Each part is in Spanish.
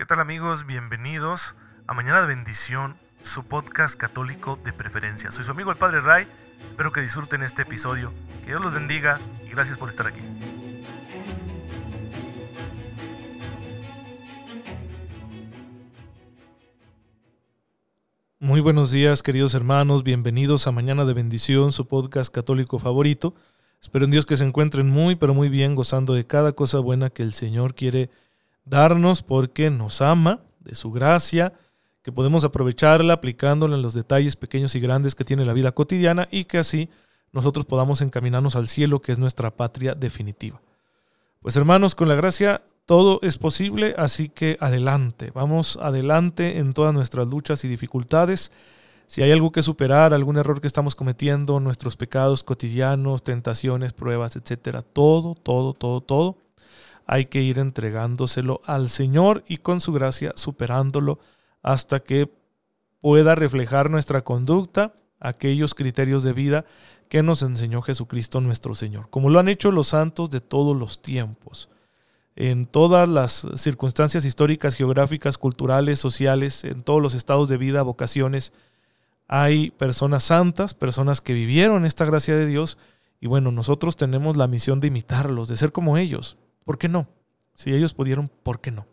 ¿Qué tal amigos? Bienvenidos a Mañana de Bendición, su podcast católico de preferencia. Soy su amigo el Padre Ray, espero que disfruten este episodio. Que Dios los bendiga y gracias por estar aquí. Muy buenos días queridos hermanos, bienvenidos a Mañana de Bendición, su podcast católico favorito. Espero en Dios que se encuentren muy pero muy bien gozando de cada cosa buena que el Señor quiere darnos porque nos ama, de su gracia, que podemos aprovecharla aplicándola en los detalles pequeños y grandes que tiene la vida cotidiana y que así nosotros podamos encaminarnos al cielo, que es nuestra patria definitiva. Pues hermanos, con la gracia todo es posible, así que adelante, vamos adelante en todas nuestras luchas y dificultades. Si hay algo que superar, algún error que estamos cometiendo, nuestros pecados cotidianos, tentaciones, pruebas, etcétera, todo, todo, todo, todo, hay que ir entregándoselo al Señor y con su gracia superándolo hasta que pueda reflejar nuestra conducta aquellos criterios de vida que nos enseñó Jesucristo nuestro Señor, como lo han hecho los santos de todos los tiempos. En todas las circunstancias históricas, geográficas, culturales, sociales, en todos los estados de vida, vocaciones, hay personas santas, personas que vivieron esta gracia de Dios, y bueno, nosotros tenemos la misión de imitarlos, de ser como ellos, ¿Por qué no? Si ellos pudieron, ¿por qué no?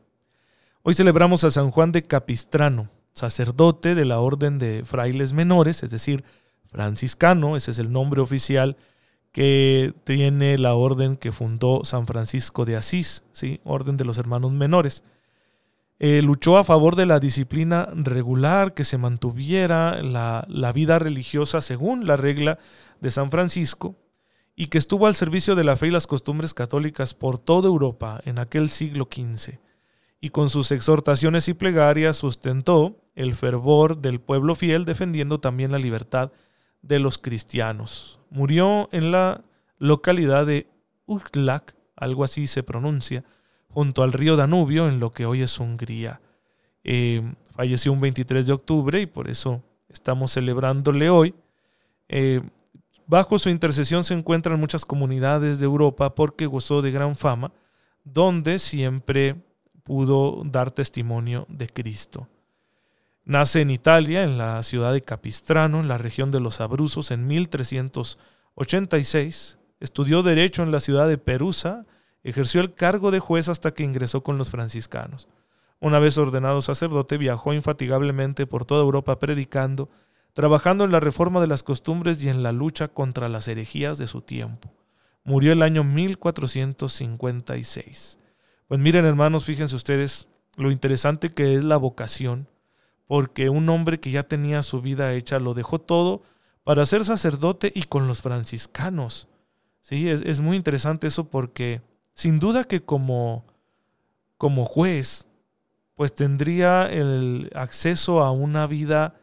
Hoy celebramos a San Juan de Capistrano, sacerdote de la Orden de Frailes Menores, es decir, franciscano, ese es el nombre oficial que tiene la orden que fundó San Francisco de Asís, ¿sí? Orden de los Hermanos Menores. Eh, luchó a favor de la disciplina regular, que se mantuviera la, la vida religiosa según la regla de San Francisco, y que estuvo al servicio de la fe y las costumbres católicas por toda Europa en aquel siglo XV, y con sus exhortaciones y plegarias sustentó el fervor del pueblo fiel defendiendo también la libertad de los cristianos. Murió en la localidad de Uglak, algo así se pronuncia, junto al río Danubio, en lo que hoy es Hungría. Eh, falleció un 23 de octubre y por eso estamos celebrándole hoy. Eh, Bajo su intercesión se encuentran muchas comunidades de Europa porque gozó de gran fama, donde siempre pudo dar testimonio de Cristo. Nace en Italia, en la ciudad de Capistrano, en la región de los Abruzos, en 1386. Estudió Derecho en la ciudad de Perusa, ejerció el cargo de juez hasta que ingresó con los franciscanos. Una vez ordenado sacerdote, viajó infatigablemente por toda Europa predicando, trabajando en la reforma de las costumbres y en la lucha contra las herejías de su tiempo. Murió el año 1456. Pues miren hermanos, fíjense ustedes lo interesante que es la vocación, porque un hombre que ya tenía su vida hecha lo dejó todo para ser sacerdote y con los franciscanos. Sí, es, es muy interesante eso porque sin duda que como, como juez, pues tendría el acceso a una vida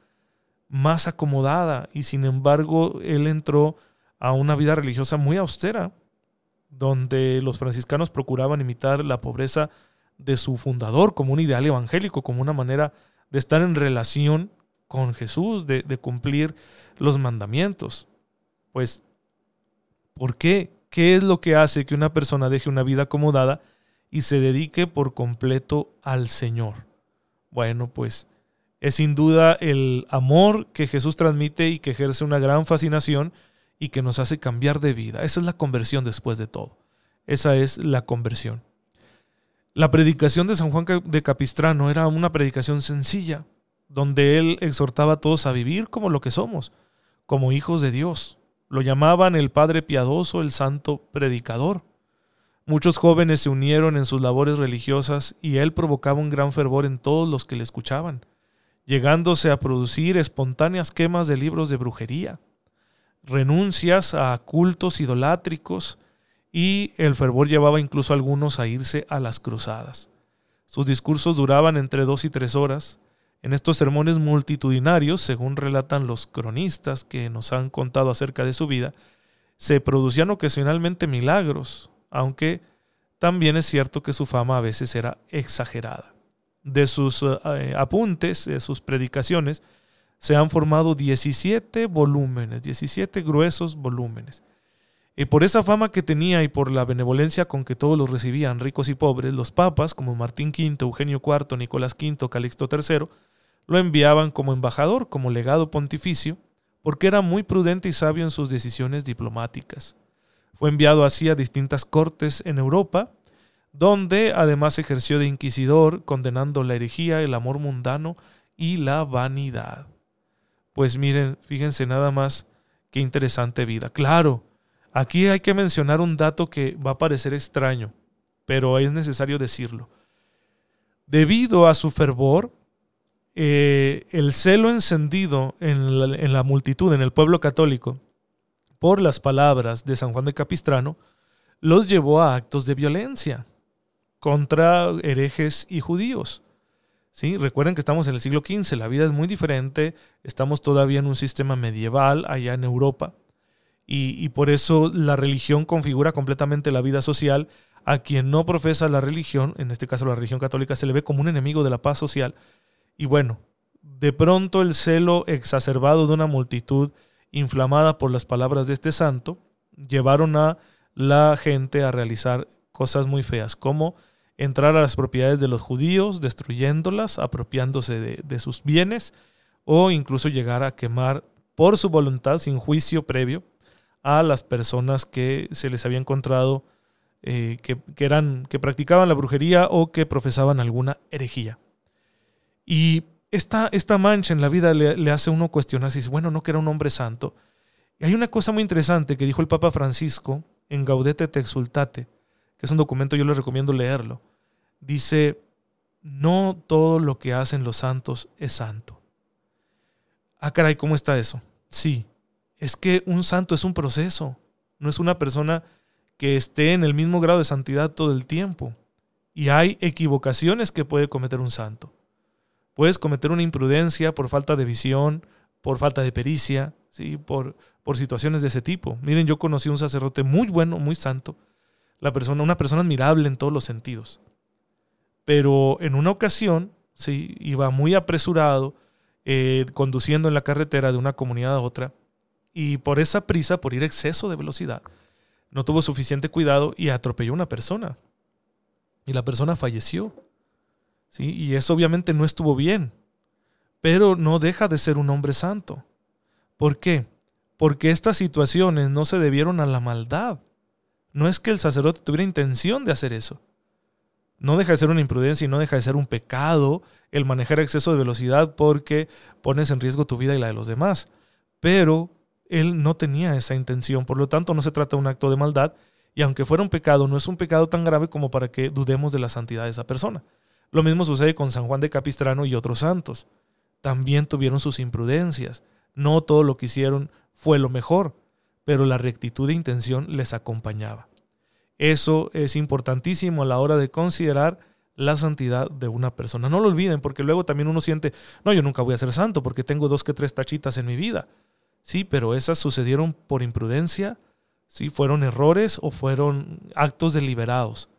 más acomodada y sin embargo él entró a una vida religiosa muy austera, donde los franciscanos procuraban imitar la pobreza de su fundador como un ideal evangélico, como una manera de estar en relación con Jesús, de, de cumplir los mandamientos. Pues, ¿por qué? ¿Qué es lo que hace que una persona deje una vida acomodada y se dedique por completo al Señor? Bueno, pues es sin duda el amor que Jesús transmite y que ejerce una gran fascinación y que nos hace cambiar de vida. Esa es la conversión después de todo. Esa es la conversión. La predicación de San Juan de Capistrano era una predicación sencilla, donde él exhortaba a todos a vivir como lo que somos, como hijos de Dios. Lo llamaban el Padre Piadoso, el Santo Predicador. Muchos jóvenes se unieron en sus labores religiosas y él provocaba un gran fervor en todos los que le escuchaban llegándose a producir espontáneas quemas de libros de brujería, renuncias a cultos idolátricos y el fervor llevaba incluso a algunos a irse a las cruzadas. Sus discursos duraban entre dos y tres horas. En estos sermones multitudinarios, según relatan los cronistas que nos han contado acerca de su vida, se producían ocasionalmente milagros, aunque también es cierto que su fama a veces era exagerada de sus eh, apuntes, de sus predicaciones, se han formado 17 volúmenes, 17 gruesos volúmenes. Y por esa fama que tenía y por la benevolencia con que todos los recibían, ricos y pobres, los papas, como Martín V, Eugenio IV, Nicolás V, Calixto III, lo enviaban como embajador, como legado pontificio, porque era muy prudente y sabio en sus decisiones diplomáticas. Fue enviado así a distintas cortes en Europa, donde además ejerció de inquisidor, condenando la herejía, el amor mundano y la vanidad. Pues miren, fíjense nada más qué interesante vida. Claro, aquí hay que mencionar un dato que va a parecer extraño, pero es necesario decirlo. Debido a su fervor, eh, el celo encendido en la, en la multitud, en el pueblo católico, por las palabras de San Juan de Capistrano, los llevó a actos de violencia contra herejes y judíos. ¿Sí? Recuerden que estamos en el siglo XV, la vida es muy diferente, estamos todavía en un sistema medieval allá en Europa y, y, por eso la religión configura completamente la vida social. A quien no profesa la religión, en este caso la religión católica, se le ve como un enemigo de la paz social. Y bueno, de pronto el celo exacerbado de una multitud inflamada por las palabras de este santo llevaron a la gente a realizar cosas muy feas, como entrar a las propiedades de los judíos, destruyéndolas, apropiándose de, sus bienes, o incluso llegar a quemar por su voluntad, sin juicio previo, a las personas que se les había encontrado eh, que, eran, que practicaban la brujería o que profesaban alguna herejía. Y esta, esta mancha en la vida le, hace uno cuestionarse, bueno, no que era un hombre santo. Y hay una cosa muy interesante que dijo el Papa Francisco en Gaudete te exultate, es un documento, yo les recomiendo leerlo. Dice, no todo lo que hacen los santos es santo. Ah, caray, ¿cómo está eso? Sí, es que un santo es un proceso, no es una persona que esté en el mismo grado de santidad todo el tiempo. Y hay equivocaciones que puede cometer un santo. Puedes cometer una imprudencia por falta de visión, por falta de pericia, ¿sí? por, por situaciones de ese tipo. Miren, yo conocí un sacerdote muy bueno, muy santo, la persona, una persona admirable en todos los sentidos. Pero en una ocasión, sí, iba muy apresurado, eh, conduciendo en la carretera de una comunidad a otra, y por esa prisa, por ir exceso de velocidad, no tuvo suficiente cuidado y atropelló a una persona. Y la persona falleció. ¿sí? Y eso obviamente no estuvo bien, pero no deja de ser un hombre santo. ¿Por qué? Porque estas situaciones no se debieron a la maldad, no es que el sacerdote tuviera intención de hacer eso. No deja de ser una imprudencia y no deja de ser un pecado el manejar exceso de velocidad porque pones en riesgo tu vida y la de los demás. Pero él no tenía esa intención, por lo tanto no se trata de un acto de maldad y aunque fuera un pecado, no es un pecado tan grave como para que dudemos de la santidad de esa persona. Lo mismo sucede con San Juan de Capistrano y otros santos. También tuvieron sus imprudencias. No todo lo que hicieron fue lo mejor pero la rectitud de intención les acompañaba. Eso es importantísimo a la hora de considerar la santidad de una persona. No lo olviden, porque luego también uno siente, no, yo nunca voy a ser santo porque tengo dos que tres tachitas en mi vida. Sí, pero esas sucedieron por imprudencia, sí, fueron errores o fueron actos deliberados.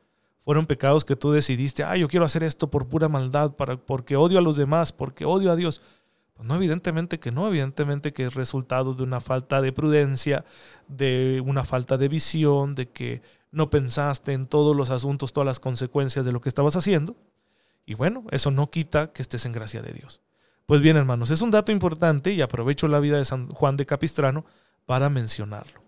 Fueron pecados que tú decidiste, ah, yo quiero hacer esto por pura maldad, para, porque odio a los demás, porque odio a Dios. Pues no, evidentemente que no, evidentemente que es resultado de una falta de prudencia, de una falta de visión, de que no pensaste en todos los asuntos, todas las consecuencias de lo que estabas haciendo. Y bueno, eso no quita que estés en gracia de Dios. Pues bien, hermanos, es un dato importante y aprovecho la vida de San Juan de Capistrano para mencionarlo.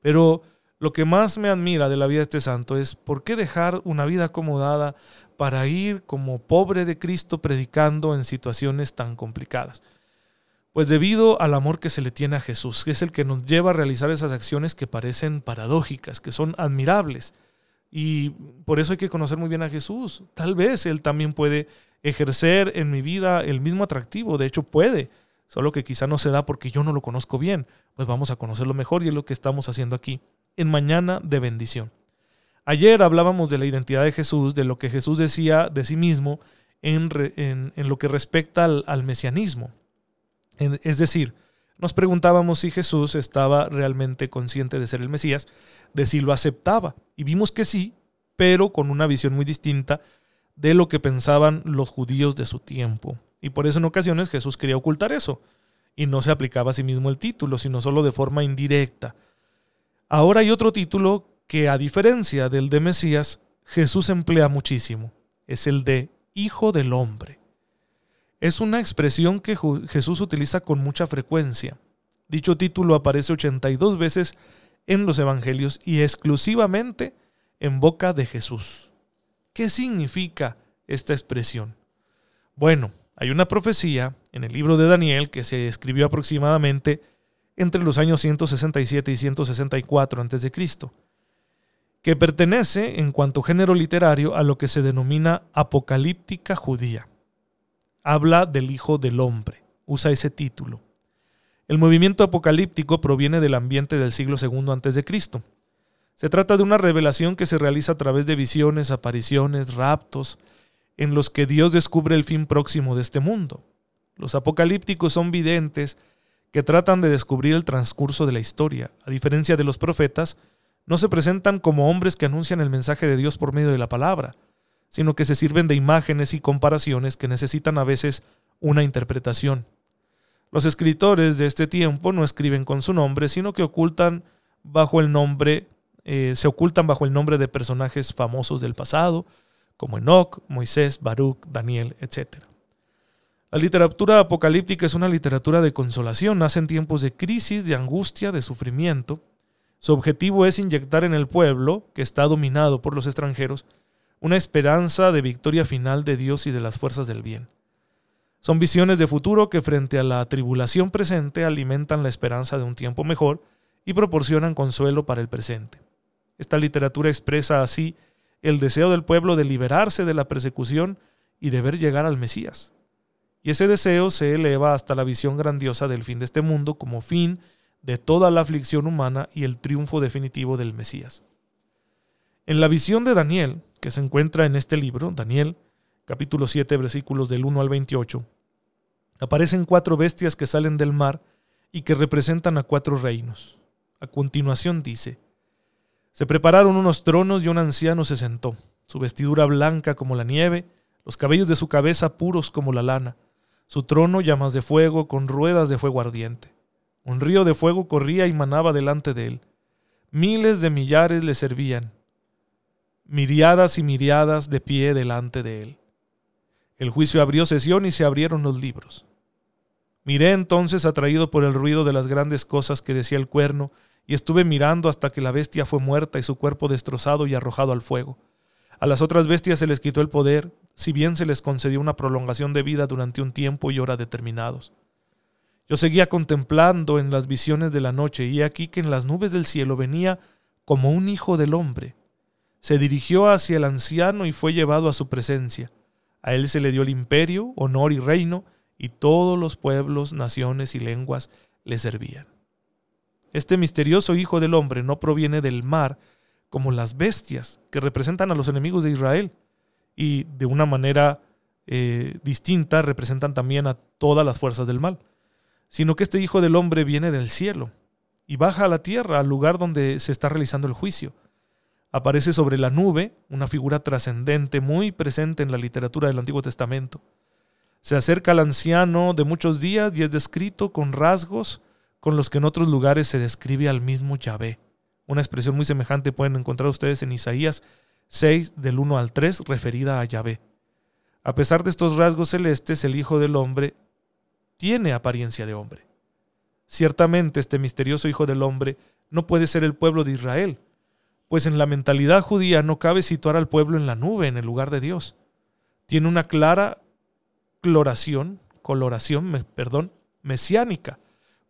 Pero lo que más me admira de la vida de este santo es por qué dejar una vida acomodada para ir como pobre de Cristo predicando en situaciones tan complicadas. Pues debido al amor que se le tiene a Jesús, que es el que nos lleva a realizar esas acciones que parecen paradójicas, que son admirables. Y por eso hay que conocer muy bien a Jesús. Tal vez Él también puede ejercer en mi vida el mismo atractivo, de hecho puede, solo que quizá no se da porque yo no lo conozco bien. Pues vamos a conocerlo mejor y es lo que estamos haciendo aquí, en Mañana de Bendición. Ayer hablábamos de la identidad de Jesús, de lo que Jesús decía de sí mismo en, lo que respecta al, mesianismo. es decir, nos preguntábamos si Jesús estaba realmente consciente de ser el Mesías, de si lo aceptaba. Y vimos que sí, pero con una visión muy distinta de lo que pensaban los judíos de su tiempo. Y por eso en ocasiones Jesús quería ocultar eso. Y no se aplicaba a sí mismo el título, sino solo de forma indirecta. Ahora hay otro título que a diferencia del de Mesías, Jesús emplea muchísimo. Es el de Hijo del Hombre. Es una expresión que Jesús utiliza con mucha frecuencia. Dicho título aparece 82 veces en los Evangelios y exclusivamente en boca de Jesús. ¿Qué significa esta expresión? Bueno, hay una profecía en el libro de Daniel que se escribió aproximadamente entre los años 167 y 164 a.C., que pertenece en cuanto género literario a lo que se denomina apocalíptica judía. Habla del Hijo del Hombre, usa ese título. El movimiento apocalíptico proviene del ambiente del siglo II a.C. Se trata de una revelación que se realiza a través de visiones, apariciones, raptos, en los que Dios descubre el fin próximo de este mundo. Los apocalípticos son videntes que tratan de descubrir el transcurso de la historia. A diferencia de los profetas, no se presentan como hombres que anuncian el mensaje de Dios por medio de la palabra, sino que se sirven de imágenes y comparaciones que necesitan a veces una interpretación. Los escritores de este tiempo no escriben con su nombre, sino que ocultan bajo el nombre, eh, se ocultan bajo el nombre de personajes famosos del pasado, como Enoch, Moisés, Baruch, Daniel, etc. La literatura apocalíptica es una literatura de consolación, nace en tiempos de crisis, de angustia, de sufrimiento. Su objetivo es inyectar en el pueblo, que está dominado por los extranjeros, una esperanza de victoria final de Dios y de las fuerzas del bien. Son visiones de futuro que frente a la tribulación presente alimentan la esperanza de un tiempo mejor y proporcionan consuelo para el presente. Esta literatura expresa así el deseo del pueblo de liberarse de la persecución y de ver llegar al Mesías. Y ese deseo se eleva hasta la visión grandiosa del fin de este mundo como fin de toda la aflicción humana y el triunfo definitivo del Mesías. En la visión de Daniel, que se encuentra en este libro, Daniel, capítulo 7, versículos del 1 al 28, aparecen cuatro bestias que salen del mar y que representan a cuatro reinos. A continuación dice, se prepararon unos tronos y un anciano se sentó, su vestidura blanca como la nieve, los cabellos de su cabeza puros como la lana, su trono llamas de fuego con ruedas de fuego ardiente. Un río de fuego corría y manaba delante de él. Miles de millares le servían, miriadas y miriadas de pie delante de él. El juicio abrió sesión y se abrieron los libros. Miré entonces atraído por el ruido de las grandes cosas que decía el cuerno, y estuve mirando hasta que la bestia fue muerta y su cuerpo destrozado y arrojado al fuego. A las otras bestias se les quitó el poder, si bien se les concedió una prolongación de vida durante un tiempo y hora determinados. Yo seguía contemplando en las visiones de la noche, y aquí que en las nubes del cielo venía como un hijo del hombre. Se dirigió hacia el anciano y fue llevado a su presencia. A él se le dio el imperio, honor y reino, y todos los pueblos, naciones y lenguas le servían. Este misterioso Hijo del Hombre no proviene del mar como las bestias que representan a los enemigos de Israel y de una manera eh, distinta representan también a todas las fuerzas del mal, sino que este Hijo del Hombre viene del cielo y baja a la tierra, al lugar donde se está realizando el juicio. Aparece sobre la nube, una figura trascendente muy presente en la literatura del Antiguo Testamento. Se acerca al anciano de muchos días y es descrito con rasgos con los que en otros lugares se describe al mismo Yahvé. Una expresión muy semejante pueden encontrar ustedes en Isaías 6 del 1 al 3 referida a Yahvé. A pesar de estos rasgos celestes, el Hijo del Hombre tiene apariencia de hombre. Ciertamente este misterioso Hijo del Hombre no puede ser el pueblo de Israel, pues en la mentalidad judía no cabe situar al pueblo en la nube, en el lugar de Dios. Tiene una clara coloración, coloración, perdón, mesiánica,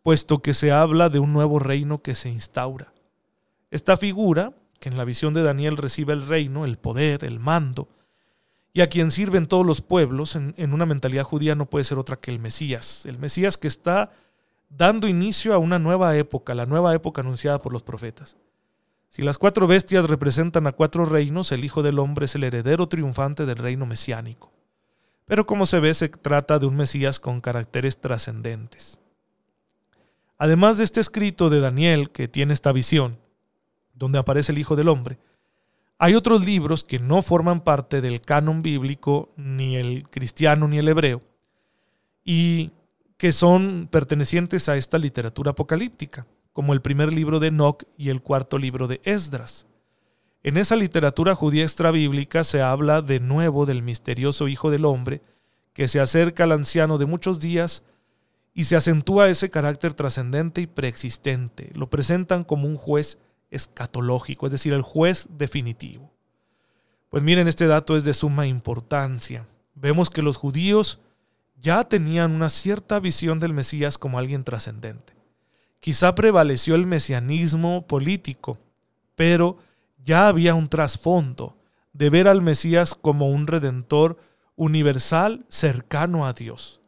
puesto que se habla de un nuevo reino que se instaura. Esta figura, que en la visión de Daniel recibe el reino, el poder, el mando, y a quien sirven todos los pueblos, en, en una mentalidad judía no puede ser otra que el Mesías, el Mesías que está dando inicio a una nueva época, la nueva época anunciada por los profetas. Si las cuatro bestias representan a cuatro reinos, el Hijo del Hombre es el heredero triunfante del reino mesiánico. Pero como se ve, se trata de un Mesías con caracteres trascendentes. Además de este escrito de Daniel, que tiene esta visión, donde aparece el Hijo del Hombre, hay otros libros que no forman parte del canon bíblico, ni el cristiano ni el hebreo, y que son pertenecientes a esta literatura apocalíptica como el primer libro de Enoch y el cuarto libro de Esdras. En esa literatura judía extrabíblica se habla de nuevo del misterioso Hijo del Hombre, que se acerca al anciano de muchos días y se acentúa ese carácter trascendente y preexistente. Lo presentan como un juez escatológico, es decir, el juez definitivo. Pues miren, este dato es de suma importancia. Vemos que los judíos ya tenían una cierta visión del Mesías como alguien trascendente. Quizá prevaleció el mesianismo político, pero ya había un trasfondo de ver al Mesías como un redentor universal cercano a Dios.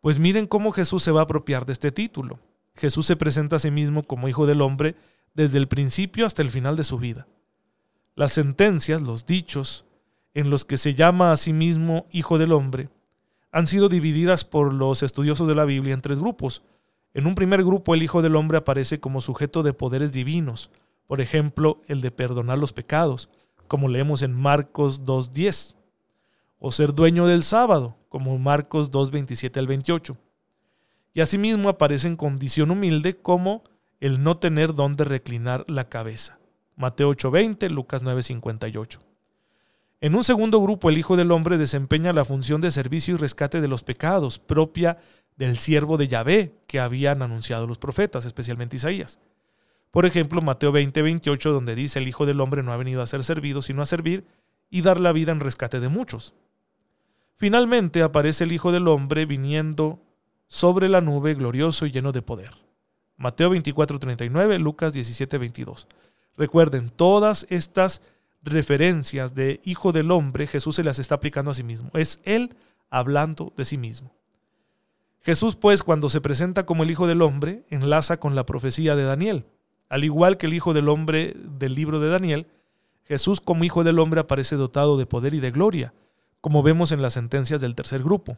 Pues miren cómo Jesús se va a apropiar de este título. Jesús se presenta a sí mismo como Hijo del Hombre desde el principio hasta el final de su vida. Las sentencias, los dichos, en los que se llama a sí mismo Hijo del Hombre, han sido divididas por los estudiosos de la Biblia en tres grupos. En un primer grupo el Hijo del Hombre aparece como sujeto de poderes divinos, por ejemplo, el de perdonar los pecados, como leemos en Marcos 2.10, o ser dueño del sábado, como Marcos 2.27 al 28. Y asimismo aparece en condición humilde como el no tener dónde reclinar la cabeza. Mateo 8:20, Lucas 9:58. En un segundo grupo, el Hijo del Hombre desempeña la función de servicio y rescate de los pecados, propia del siervo de Yahvé que habían anunciado los profetas, especialmente Isaías. Por ejemplo, Mateo 20:28, donde dice, el Hijo del Hombre no ha venido a ser servido, sino a servir y dar la vida en rescate de muchos. Finalmente aparece el Hijo del Hombre viniendo sobre la nube glorioso y lleno de poder. Mateo 24:39, Lucas 17:22. Recuerden, todas estas referencias de Hijo del Hombre, Jesús se las está aplicando a sí mismo. Es Él hablando de sí mismo. Jesús, pues, cuando se presenta como el Hijo del Hombre, enlaza con la profecía de Daniel. Al igual que el Hijo del Hombre del libro de Daniel, Jesús como Hijo del Hombre aparece dotado de poder y de gloria, como vemos en las sentencias del tercer grupo.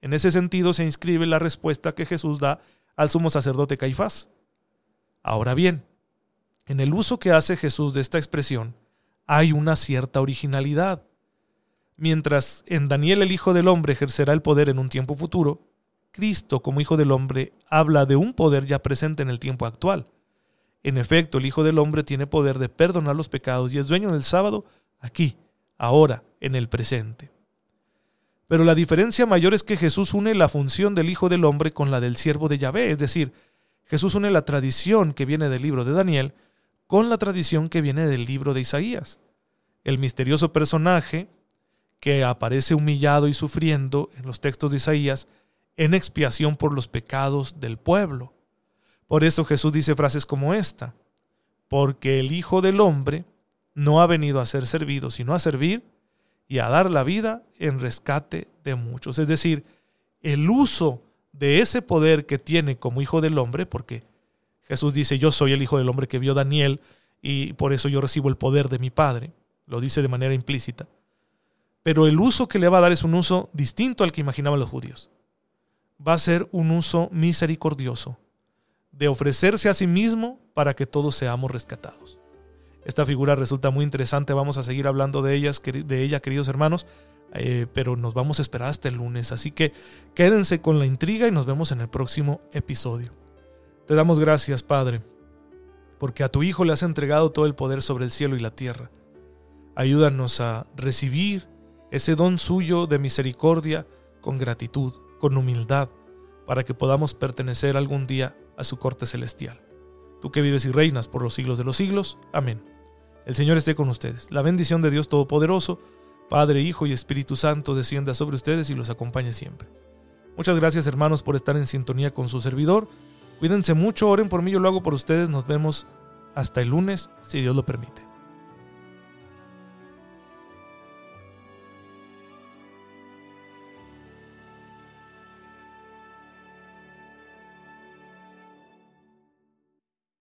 En ese sentido se inscribe la respuesta que Jesús da al sumo sacerdote Caifás. Ahora bien, en el uso que hace Jesús de esta expresión hay una cierta originalidad. Mientras en Daniel el Hijo del Hombre ejercerá el poder en un tiempo futuro, Cristo como Hijo del Hombre habla de un poder ya presente en el tiempo actual. En efecto, el Hijo del Hombre tiene poder de perdonar los pecados y es dueño del sábado aquí, ahora, en el presente. Pero la diferencia mayor es que Jesús une la función del Hijo del Hombre con la del siervo de Yahvé, es decir, Jesús une la tradición que viene del libro de Daniel con la tradición que viene del libro de Isaías. El misterioso personaje que aparece humillado y sufriendo en los textos de Isaías en expiación por los pecados del pueblo. Por eso Jesús dice frases como esta, porque el Hijo del Hombre no ha venido a ser servido, sino a servir y a dar la vida en rescate de muchos. Es decir, el uso de ese poder que tiene como hijo del hombre, porque Jesús dice, yo soy el hijo del hombre que vio Daniel y por eso yo recibo el poder de mi Padre, lo dice de manera implícita. Pero el uso que le va a dar es un uso distinto al que imaginaban los judíos. Va a ser un uso misericordioso, de ofrecerse a sí mismo para que todos seamos rescatados. Esta figura resulta muy interesante, vamos a seguir hablando de, ellas, de ella, queridos hermanos, eh, pero nos vamos a esperar hasta el lunes, así que quédense con la intriga y nos vemos en el próximo episodio. Te damos gracias, Padre, porque a tu Hijo le has entregado todo el poder sobre el cielo y la tierra. Ayúdanos a recibir ese don suyo de misericordia con gratitud, con humildad, para que podamos pertenecer algún día a su corte celestial. Tú que vives y reinas por los siglos de los siglos. Amén. El Señor esté con ustedes. La bendición de Dios Todopoderoso, Padre, Hijo y Espíritu Santo, descienda sobre ustedes y los acompañe siempre. Muchas gracias hermanos por estar en sintonía con su servidor. Cuídense mucho, oren por mí, yo lo hago por ustedes. Nos vemos hasta el lunes, si Dios lo permite.